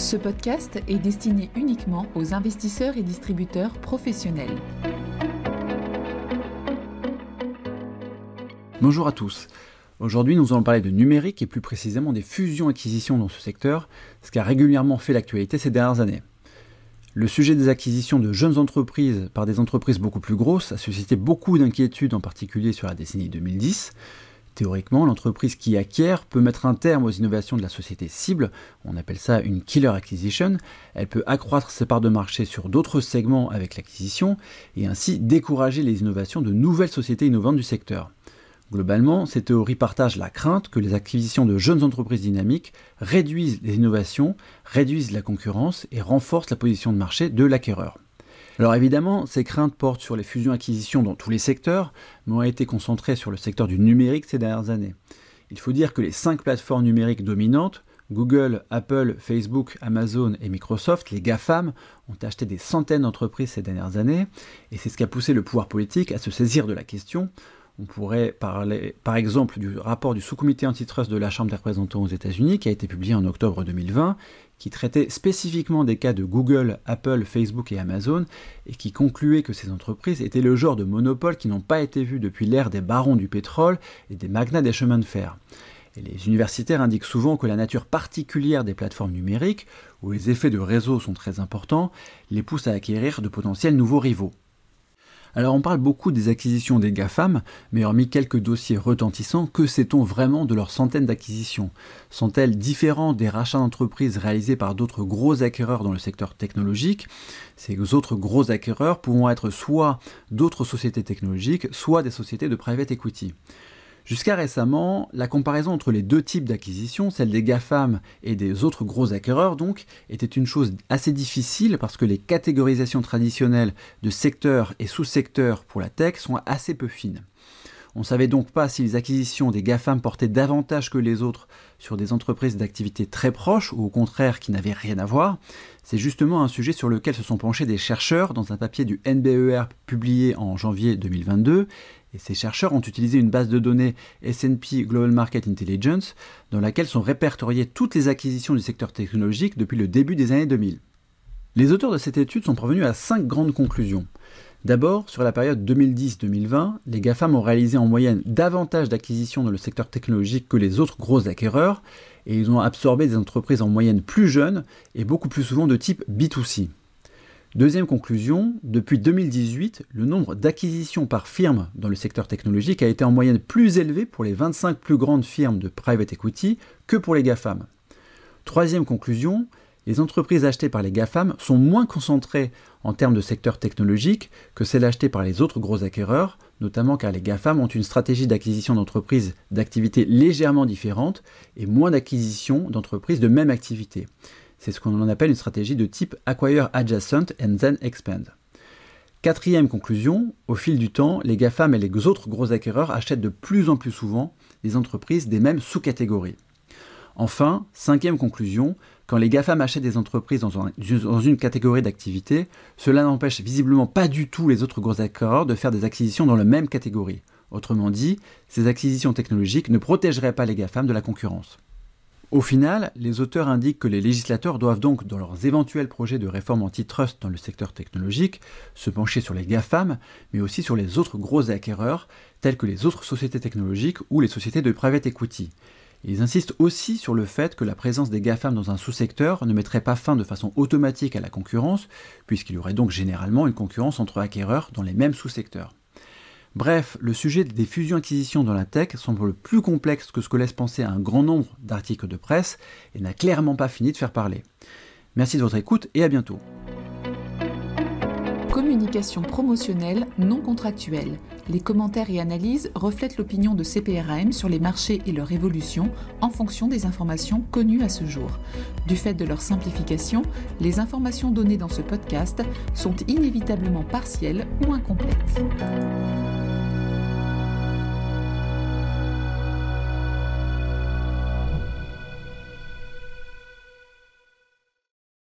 Ce podcast est destiné uniquement aux investisseurs et distributeurs professionnels. Bonjour à tous. Aujourd'hui, nous allons parler de numérique et plus précisément des fusions-acquisitions dans ce secteur, ce qui a régulièrement fait l'actualité ces dernières années. Le sujet des acquisitions de jeunes entreprises par des entreprises beaucoup plus grosses a suscité beaucoup d'inquiétudes, en particulier sur la décennie 2010. Théoriquement, l'entreprise qui acquiert peut mettre un terme aux innovations de la société cible, on appelle ça une killer acquisition, elle peut accroître ses parts de marché sur d'autres segments avec l'acquisition, et ainsi décourager les innovations de nouvelles sociétés innovantes du secteur. Globalement, ces théories partagent la crainte que les acquisitions de jeunes entreprises dynamiques réduisent les innovations, réduisent la concurrence et renforcent la position de marché de l'acquéreur. Alors évidemment, ces craintes portent sur les fusions-acquisitions dans tous les secteurs, mais ont été concentrées sur le secteur du numérique ces dernières années. Il faut dire que les cinq plateformes numériques dominantes, Google, Apple, Facebook, Amazon et Microsoft, les GAFAM, ont acheté des centaines d'entreprises ces dernières années, et c'est ce qui a poussé le pouvoir politique à se saisir de la question on pourrait parler par exemple du rapport du sous-comité antitrust de la Chambre des représentants aux États-Unis qui a été publié en octobre 2020, qui traitait spécifiquement des cas de Google, Apple, Facebook et Amazon, et qui concluait que ces entreprises étaient le genre de monopoles qui n'ont pas été vus depuis l'ère des barons du pétrole et des magnats des chemins de fer. Les universitaires indiquent souvent que la nature particulière des plateformes numériques, où les effets de réseau sont très importants, les pousse à acquérir de potentiels nouveaux rivaux. Alors on parle beaucoup des acquisitions des GAFAM, mais hormis quelques dossiers retentissants, que sait-on vraiment de leurs centaines d'acquisitions? Sont-elles différentes des rachats d'entreprises réalisés par d'autres gros acquéreurs dans le secteur technologique? Ces autres gros acquéreurs pourront être soit d'autres sociétés technologiques, soit des sociétés de private equity. Jusqu'à récemment, la comparaison entre les deux types d'acquisitions, celle des GAFAM et des autres gros acquéreurs donc, était une chose assez difficile parce que les catégorisations traditionnelles de secteurs et sous-secteurs pour la tech sont assez peu fines. On ne savait donc pas si les acquisitions des GAFAM portaient davantage que les autres sur des entreprises d'activité très proches ou au contraire qui n'avaient rien à voir. C'est justement un sujet sur lequel se sont penchés des chercheurs dans un papier du NBER publié en janvier 2022 et ces chercheurs ont utilisé une base de données S&P Global Market Intelligence dans laquelle sont répertoriées toutes les acquisitions du secteur technologique depuis le début des années 2000. Les auteurs de cette étude sont parvenus à cinq grandes conclusions. D'abord, sur la période 2010-2020, les GAFAM ont réalisé en moyenne davantage d'acquisitions dans le secteur technologique que les autres gros acquéreurs, et ils ont absorbé des entreprises en moyenne plus jeunes et beaucoup plus souvent de type B2C. Deuxième conclusion, depuis 2018, le nombre d'acquisitions par firme dans le secteur technologique a été en moyenne plus élevé pour les 25 plus grandes firmes de private equity que pour les GAFAM. Troisième conclusion, les entreprises achetées par les GAFAM sont moins concentrées en termes de secteur technologique que celles achetées par les autres gros acquéreurs, notamment car les GAFAM ont une stratégie d'acquisition d'entreprises d'activités légèrement différentes et moins d'acquisition d'entreprises de même activité. C'est ce qu'on appelle une stratégie de type Acquire Adjacent and Then Expand. Quatrième conclusion, au fil du temps, les GAFAM et les autres gros acquéreurs achètent de plus en plus souvent des entreprises des mêmes sous-catégories. Enfin, cinquième conclusion, quand les GAFAM achètent des entreprises dans, une catégorie d'activité, cela n'empêche visiblement pas du tout les autres gros acquéreurs de faire des acquisitions dans la même catégorie. Autrement dit, ces acquisitions technologiques ne protégeraient pas les GAFAM de la concurrence. Au final, les auteurs indiquent que les législateurs doivent donc, dans leurs éventuels projets de réforme antitrust dans le secteur technologique, se pencher sur les GAFAM, mais aussi sur les autres gros acquéreurs, tels que les autres sociétés technologiques ou les sociétés de private equity. Ils insistent aussi sur le fait que la présence des GAFAM dans un sous-secteur ne mettrait pas fin de façon automatique à la concurrence, puisqu'il y aurait donc généralement une concurrence entre acquéreurs dans les mêmes sous-secteurs. Bref, le sujet des fusions-acquisitions dans la tech semble plus complexe que ce que laisse penser un grand nombre d'articles de presse et n'a clairement pas fini de faire parler. Merci de votre écoute et à bientôt. Communication promotionnelle non contractuelle. Les commentaires et analyses reflètent l'opinion de CPRAM sur les marchés et leur évolution en fonction des informations connues à ce jour. Du fait de leur simplification, les informations données dans ce podcast sont inévitablement partielles ou incomplètes.